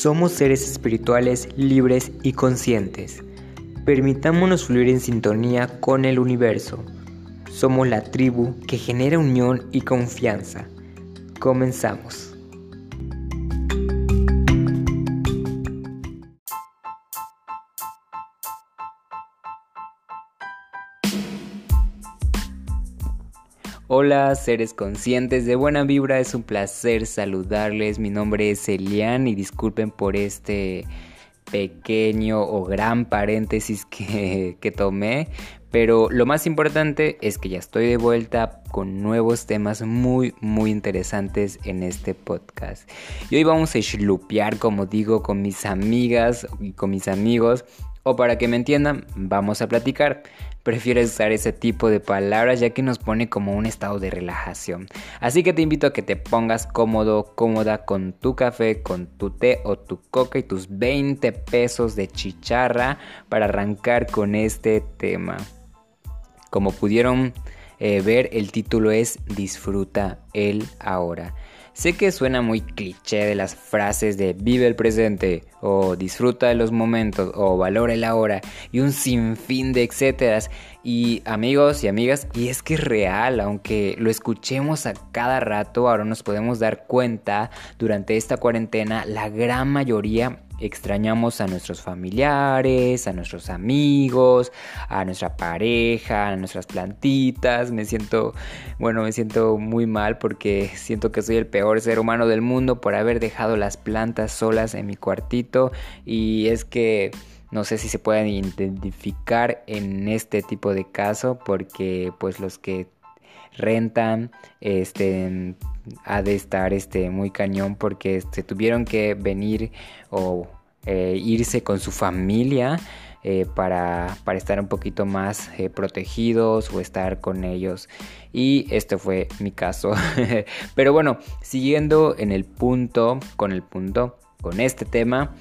Somos seres espirituales libres y conscientes. Permitámonos fluir en sintonía con el universo. Somos la tribu que genera unión y confianza. Comenzamos. Hola seres conscientes de buena vibra, es un placer saludarles. Mi nombre es Elian y disculpen por este pequeño o gran paréntesis que, que, tomé. Pero lo más importante es que ya estoy de vuelta con nuevos temas muy muy interesantes en este podcast. Y hoy vamos a shlupear, como digo, con mis amigas y con mis amigos. O para que me entiendan, vamos a platicar prefiero usar ese tipo de palabras ya que nos pone como un estado de relajación. Así que te invito a que te pongas cómodo, cómoda con tu café, con tu té o tu coca y tus 20 pesos de chicharra para arrancar con este tema. Como pudieron eh, ver, el título es Disfruta el ahora. Sé que suena muy cliché de las frases de vive el presente o disfruta de los momentos o valora el ahora y un sinfín de etcéteras. Y amigos y amigas, y es que es real, aunque lo escuchemos a cada rato, ahora nos podemos dar cuenta durante esta cuarentena, la gran mayoría extrañamos a nuestros familiares, a nuestros amigos, a nuestra pareja, a nuestras plantitas. Me siento, bueno, me siento muy mal porque siento que soy el peor ser humano del mundo por haber dejado las plantas solas en mi cuartito y es que no sé si se pueden identificar en este tipo de caso porque pues los que rentan este ha de estar este muy cañón porque se tuvieron que venir o eh, irse con su familia eh, para, para, estar un poquito más eh, protegidos o estar con ellos. Y este fue mi caso. Pero bueno, siguiendo en el punto, con el punto, con este tema.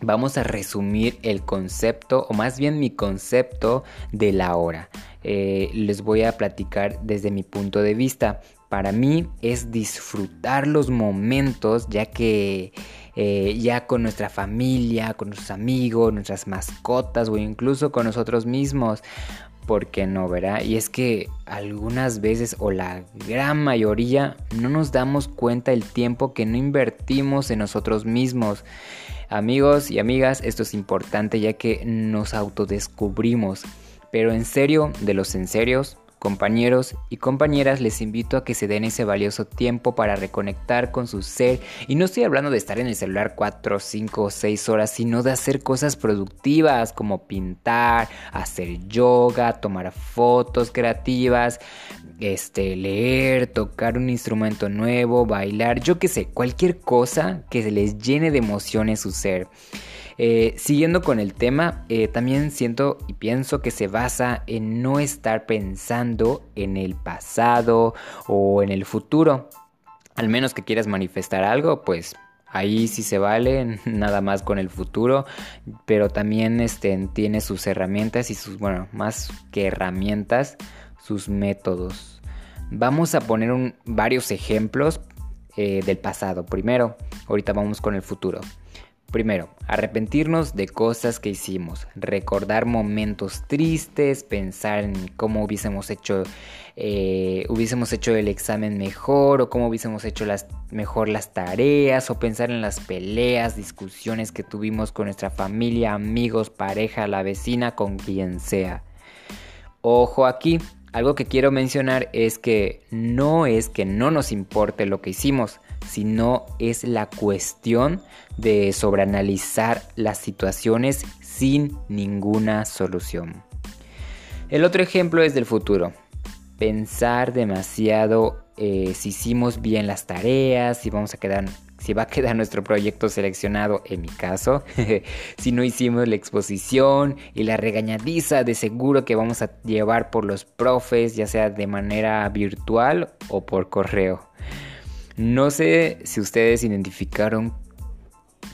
Vamos a resumir el concepto, o más bien mi concepto de la hora. les voy a platicar desde mi punto de vista. Para mí es disfrutar los momentos, ya que eh, ya con nuestra familia, con nuestros amigos, nuestras mascotas o incluso con nosotros mismos. ¿Por qué no, verá? Y es que algunas veces o la gran mayoría no nos damos cuenta del tiempo que no invertimos en nosotros mismos. Amigos y amigas, esto es importante ya que nos autodescubrimos. Pero en serio, de los en serios, Compañeros y compañeras, les invito a que se den ese valioso tiempo para reconectar con su ser. Y no estoy hablando de estar en el celular 4, 5 o 6 horas, sino de hacer cosas productivas como pintar, hacer yoga, tomar fotos creativas, este, leer, tocar un instrumento nuevo, bailar, yo qué sé, cualquier cosa que se les llene de emoción en su ser. Eh, siguiendo con el tema, eh, también siento y pienso que se basa en no estar pensando en el pasado o en el futuro. Al menos que quieras manifestar algo, pues ahí sí se vale, nada más con el futuro, pero también este, tiene sus herramientas y sus, bueno, más que herramientas, sus métodos. Vamos a poner varios ejemplos eh, del pasado. Primero, ahorita vamos con el futuro. Primero, arrepentirnos de cosas que hicimos, recordar momentos tristes, pensar en cómo hubiésemos hecho, eh, hubiésemos hecho el examen mejor o cómo hubiésemos hecho mejor las tareas o pensar en las peleas, discusiones que tuvimos con nuestra familia, amigos, pareja, la vecina, con quien sea. Ojo aquí, algo que quiero mencionar es que no es que no nos importe lo que hicimos, sino es la cuestión de sobreanalizar las situaciones sin ninguna solución. El otro ejemplo es del futuro. Pensar demasiado eh, si hicimos bien las tareas, si vamos a quedar si va a quedar nuestro proyecto seleccionado, en mi caso, si no hicimos la exposición y la regañadiza de seguro que vamos a llevar por los profes, ya sea de manera virtual o por correo. No sé si ustedes identificaron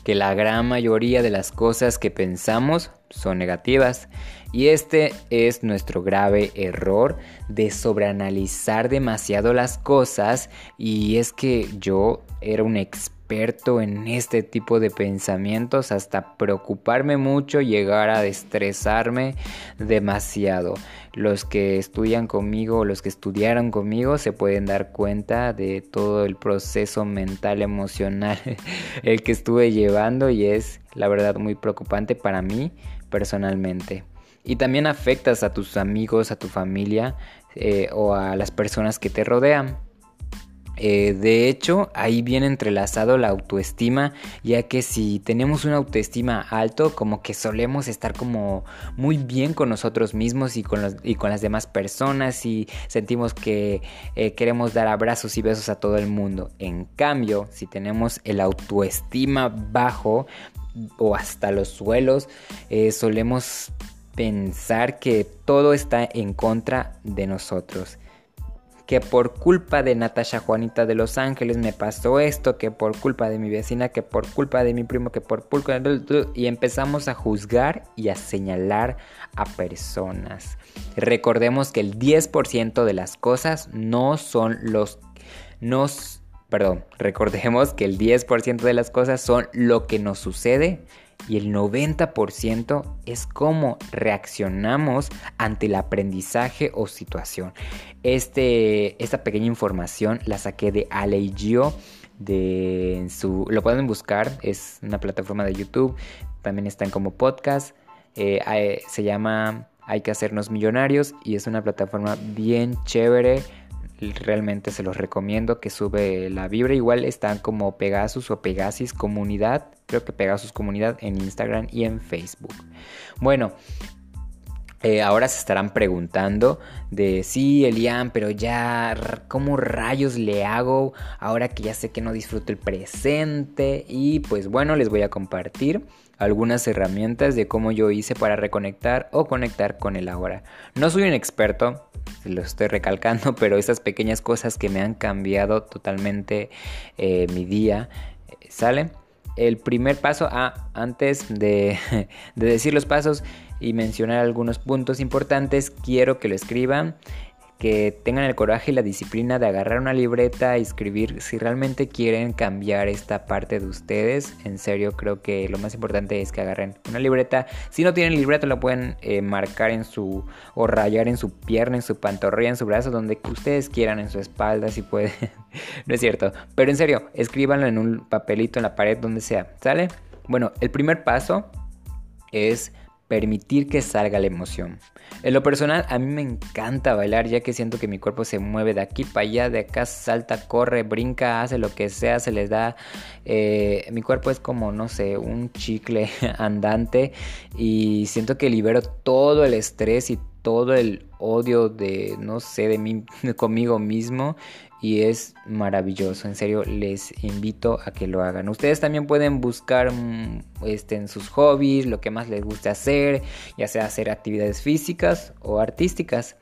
que la gran mayoría de las cosas que pensamos son negativas. Y este es nuestro grave error de sobreanalizar demasiado las cosas. Y es que yo era un experto experto en este tipo de pensamientos hasta preocuparme mucho, llegar a estresarme demasiado. Los que estudian conmigo, los que estudiaron conmigo, se pueden dar cuenta de todo el proceso mental, emocional, el que estuve llevando y es la verdad muy preocupante para mí personalmente. Y también afectas a tus amigos, a tu familia eh, o a las personas que te rodean. Eh, de hecho, ahí viene entrelazado la autoestima, ya que si tenemos una autoestima alto, como que solemos estar como muy bien con nosotros mismos y con, las demás personas y sentimos que eh, queremos dar abrazos y besos a todo el mundo. En cambio, si tenemos el autoestima bajo o hasta los suelos, eh, solemos pensar que todo está en contra de nosotros que por culpa de Natasha Juanita de Los Ángeles me pasó esto, que por culpa de mi vecina, que por culpa de mi primo, que por culpa de... Y empezamos a juzgar y a señalar a personas. Recordemos que el 10% de las cosas no son los... Perdón, recordemos que el 10% de las cosas son lo que nos sucede y el 90% es cómo reaccionamos ante el aprendizaje o situación. Este, esta pequeña información la saqué de Aleigio. De su, lo pueden buscar, es una plataforma de YouTube, también están como podcast, eh, se llama Hay que hacernos millonarios y es una plataforma bien chévere realmente se los recomiendo que sube la vibra. Igual están como Pegasus o Pegasis Comunidad. Creo que Pegasus Comunidad en Instagram y en Facebook. Bueno, eh, ahora se estarán preguntando de sí, Elian, pero ya, ¿cómo rayos le hago ahora que ya sé que no disfruto el presente? Y pues bueno, les voy a compartir algunas herramientas de cómo yo hice para reconectar o conectar con el ahora. No soy un experto, lo estoy recalcando, pero esas pequeñas cosas que me han cambiado totalmente eh, mi día, eh, ¿sale? El primer paso, ah, antes de, de decir los pasos y mencionar algunos puntos importantes, quiero que lo escriban que tengan el coraje y la disciplina de agarrar una libreta y escribir si realmente quieren cambiar esta parte de ustedes. En serio, creo que lo más importante es que agarren una libreta. Si no tienen libreta, lo pueden eh, marcar en su o rayar en su pierna, en su pantorrilla, en su brazo, donde ustedes quieran, en su espalda, si pueden. no es cierto, pero en serio, escríbanlo en un papelito en la pared, donde sea. ¿Sale? Bueno, el primer paso es permitir que salga la emoción. En lo personal, a mí me encanta bailar ya que siento que mi cuerpo se mueve de aquí para allá, de acá salta, corre, brinca, hace lo que sea, se les da... Eh, mi cuerpo es como, no sé, un chicle andante y siento que libero todo el estrés y todo el odio de, no sé, de mí conmigo mismo y es maravilloso. En serio, les invito a que lo hagan. Ustedes también pueden buscar mm, este, en sus hobbies lo que más les guste hacer, ya sea hacer actividades físicas o artísticas.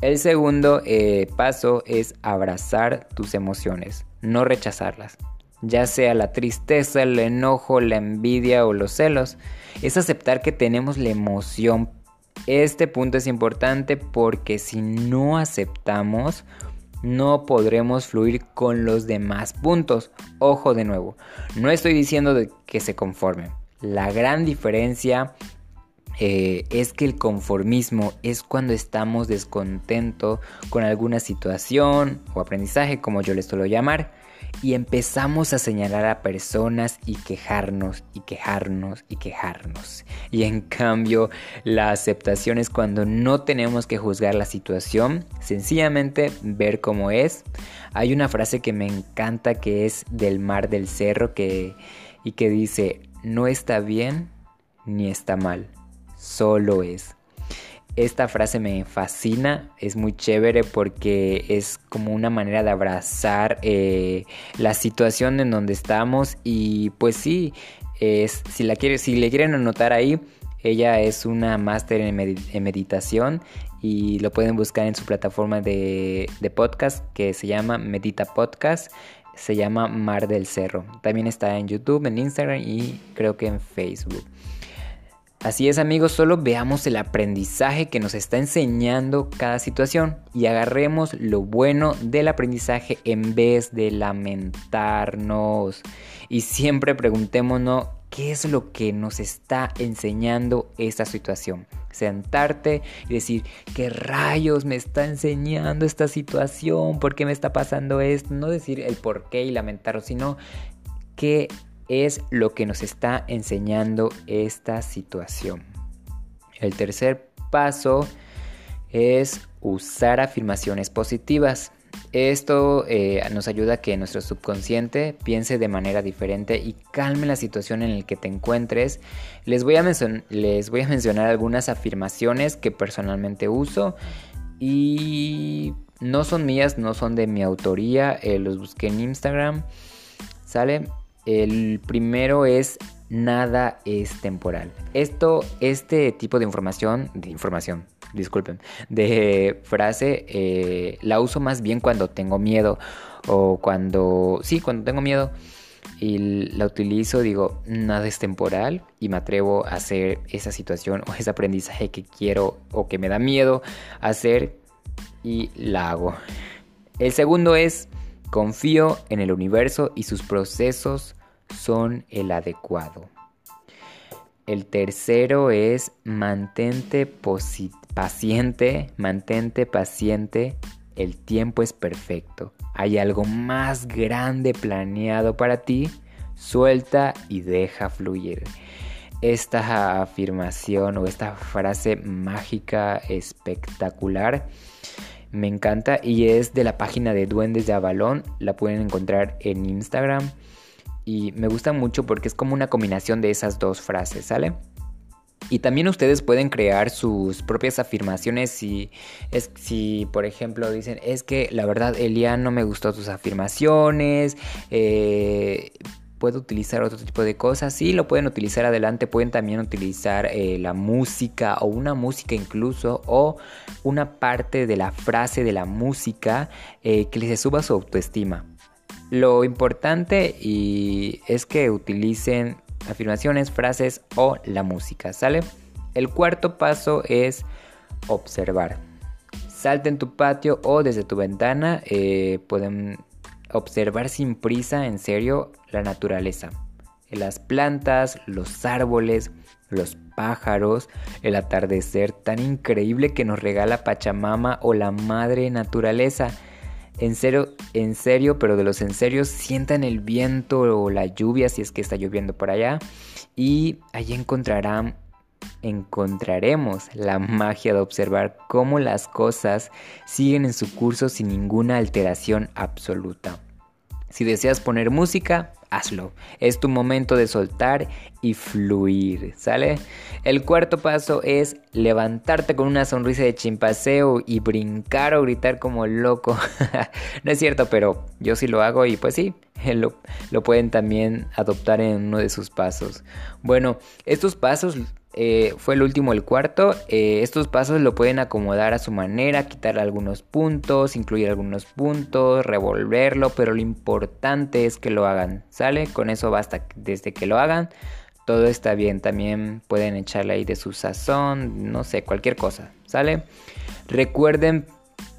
El segundo eh, paso es abrazar tus emociones, no rechazarlas. Ya sea la tristeza, el enojo, la envidia o los celos, es aceptar que tenemos la emoción. Este punto es importante porque si no aceptamos, no podremos fluir con los demás puntos. Ojo de nuevo, no estoy diciendo que se conformen. La gran diferencia eh, es que el conformismo es cuando estamos descontentos con alguna situación o aprendizaje, como yo le suelo llamar y empezamos a señalar a personas y quejarnos y quejarnos y quejarnos. Y en cambio, la aceptación es cuando no tenemos que juzgar la situación, sencillamente ver cómo es. Hay una frase que me encanta que es del mar del cerro que, y que dice, no está bien ni está mal, solo es. Esta frase me fascina, es muy chévere porque es como una manera de abrazar eh, la situación en donde estamos y pues sí, es, si, la quiere, si le quieren anotar ahí, ella es una máster en, meditación y lo pueden buscar en su plataforma de, de podcast que se llama Medita Podcast se llama Mar del Cerro. También está en YouTube, en Instagram y creo que en Facebook. Así es amigos, solo veamos el aprendizaje que nos está enseñando cada situación y agarremos lo bueno del aprendizaje en vez de lamentarnos. Y siempre preguntémonos qué es lo que nos está enseñando esta situación. Sentarte y decir, ¿qué rayos me está enseñando esta situación? ¿Por qué me está pasando esto? No decir el por qué y lamentarlo, sino qué es lo que nos está enseñando esta situación. El tercer paso es usar afirmaciones positivas. Esto eh, nos ayuda a que nuestro subconsciente piense de manera diferente y calme la situación en la que te encuentres. Les voy a, les voy a mencionar algunas afirmaciones que personalmente uso y no son mías, no son de mi autoría, eh, los busqué en Instagram. ¿Sale? El primero es nada es temporal. Esto, este tipo de información, de información, disculpen, de frase, eh, la uso más bien cuando tengo miedo o cuando, sí, cuando tengo miedo y la utilizo, digo, nada es temporal y me atrevo a hacer esa situación o ese aprendizaje que quiero o que me da miedo hacer y la hago. El segundo es Confío en el universo y sus procesos son el adecuado. El tercero es mantente paciente, mantente paciente, el tiempo es perfecto. Hay algo más grande planeado para ti, suelta y deja fluir. Esta afirmación o esta frase mágica espectacular me encanta y es de la página de Duendes de Avalón. La pueden encontrar en Instagram. Y me gusta mucho porque es como una combinación de esas dos frases, ¿sale? Y también ustedes pueden crear sus propias afirmaciones si, es, si por ejemplo, dicen, es que la verdad, Elian, no me gustó tus afirmaciones, eh, puedo utilizar otro tipo de cosas. Sí, lo pueden utilizar adelante. Pueden también utilizar eh, la música o una música incluso o una parte de la frase de la música eh, que les suba su autoestima. Lo importante y es que utilicen afirmaciones, frases o la música, ¿sale? El cuarto paso es observar. Salte en tu patio o desde tu ventana. Eh, pueden observar sin prisa, en serio, la naturaleza. Las plantas, los árboles, los pájaros, el atardecer tan increíble que nos regala Pachamama o la madre naturaleza. En serio, en serio, pero de los en serio, sientan el viento o la lluvia si es que está lloviendo por allá. Y allí encontrarán encontraremos la magia de observar cómo las cosas siguen en su curso sin ninguna alteración absoluta. Si deseas poner música, hazlo. Es tu momento de soltar y fluir, ¿sale? El cuarto paso es levantarte con una sonrisa de chimpaseo y brincar o gritar como loco. no es cierto, pero yo sí lo hago y pues sí, lo, lo pueden también adoptar en uno de sus pasos. Bueno, estos pasos eh, fue el último, el cuarto. Eh, estos pasos lo pueden acomodar a su manera, quitar algunos puntos, incluir algunos puntos, revolverlo, pero lo importante es que lo hagan, ¿sale? Con eso basta, desde que lo hagan, todo está bien. También pueden echarle ahí de su sazón, no sé, cualquier cosa, ¿sale? Recuerden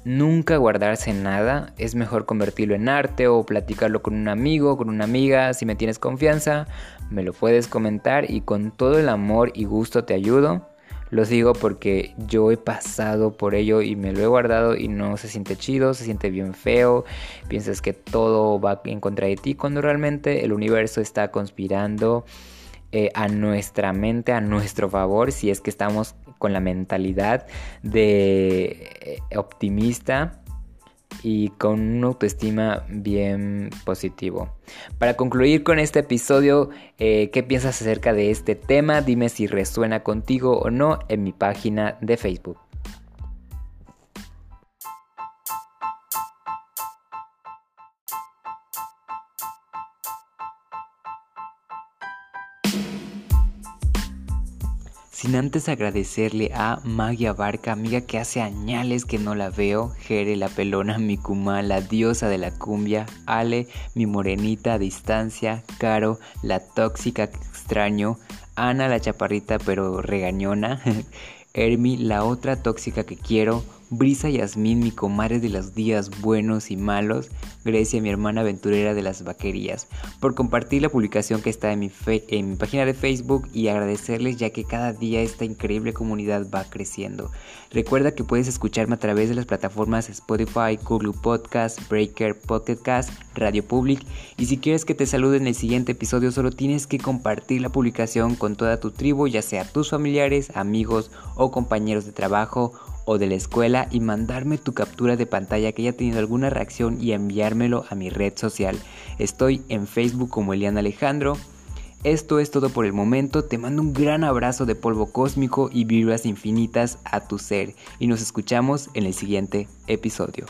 nunca guardarse nada, es mejor convertirlo en arte o platicarlo con un amigo, con una amiga, si me tienes confianza, me lo puedes comentar y con todo el amor y gusto te ayudo. Lo digo porque yo he pasado por ello y me lo he guardado y no se siente chido, se siente bien feo, piensas que todo va en contra de ti cuando realmente el universo está conspirando eh, a nuestra mente, a nuestro favor, si es que estamos con la mentalidad de eh, optimista y con una autoestima bien positivo. Para concluir con este episodio, eh, ¿qué piensas acerca de este tema? Dime si resuena contigo o no en mi página de Facebook. Sin antes agradecerle a Magia Barca, amiga que hace añales que no la veo, Jere la pelona, mi Kuma, la diosa de la cumbia, Ale, mi morenita a distancia, Caro, la tóxica que extraño, Ana la chaparrita pero regañona, Hermi la otra tóxica que quiero, Brisa Yasmín, mi comadre de los días buenos y malos, Grecia, mi hermana aventurera de las vaquerías, por compartir la publicación que está en mi, página de Facebook y agradecerles ya que cada día esta increíble comunidad va creciendo. Recuerda que puedes escucharme a través de las plataformas Spotify, Google Podcast, Breaker, Podcast, Radio Public y si quieres que te salude en el siguiente episodio solo tienes que compartir la publicación con toda tu tribu, ya sea tus familiares, amigos o compañeros de trabajo o de la escuela y mandarme tu captura de pantalla que haya tenido alguna reacción y enviármelo a mi red social. Estoy en Facebook como Eliana Alejandro. Esto es todo por el momento, te mando un gran abrazo de polvo cósmico y vibras infinitas a tu ser y nos escuchamos en el siguiente episodio.